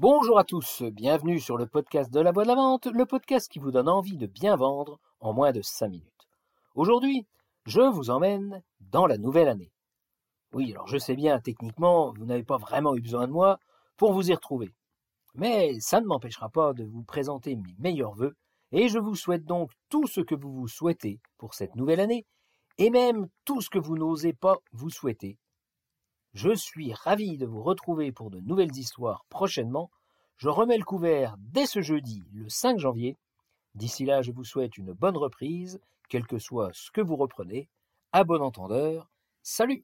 Bonjour à tous, bienvenue sur le podcast de la voix de la vente, le podcast qui vous donne envie de bien vendre en moins de 5 minutes. Aujourd'hui, je vous emmène dans la nouvelle année. Oui, alors je sais bien, techniquement, vous n'avez pas vraiment eu besoin de moi pour vous y retrouver. Mais ça ne m'empêchera pas de vous présenter mes meilleurs vœux, et je vous souhaite donc tout ce que vous vous souhaitez pour cette nouvelle année, et même tout ce que vous n'osez pas vous souhaiter je suis ravi de vous retrouver pour de nouvelles histoires prochainement. Je remets le couvert dès ce jeudi, le 5 janvier. D'ici là, je vous souhaite une bonne reprise, quel que soit ce que vous reprenez. À bon entendeur, salut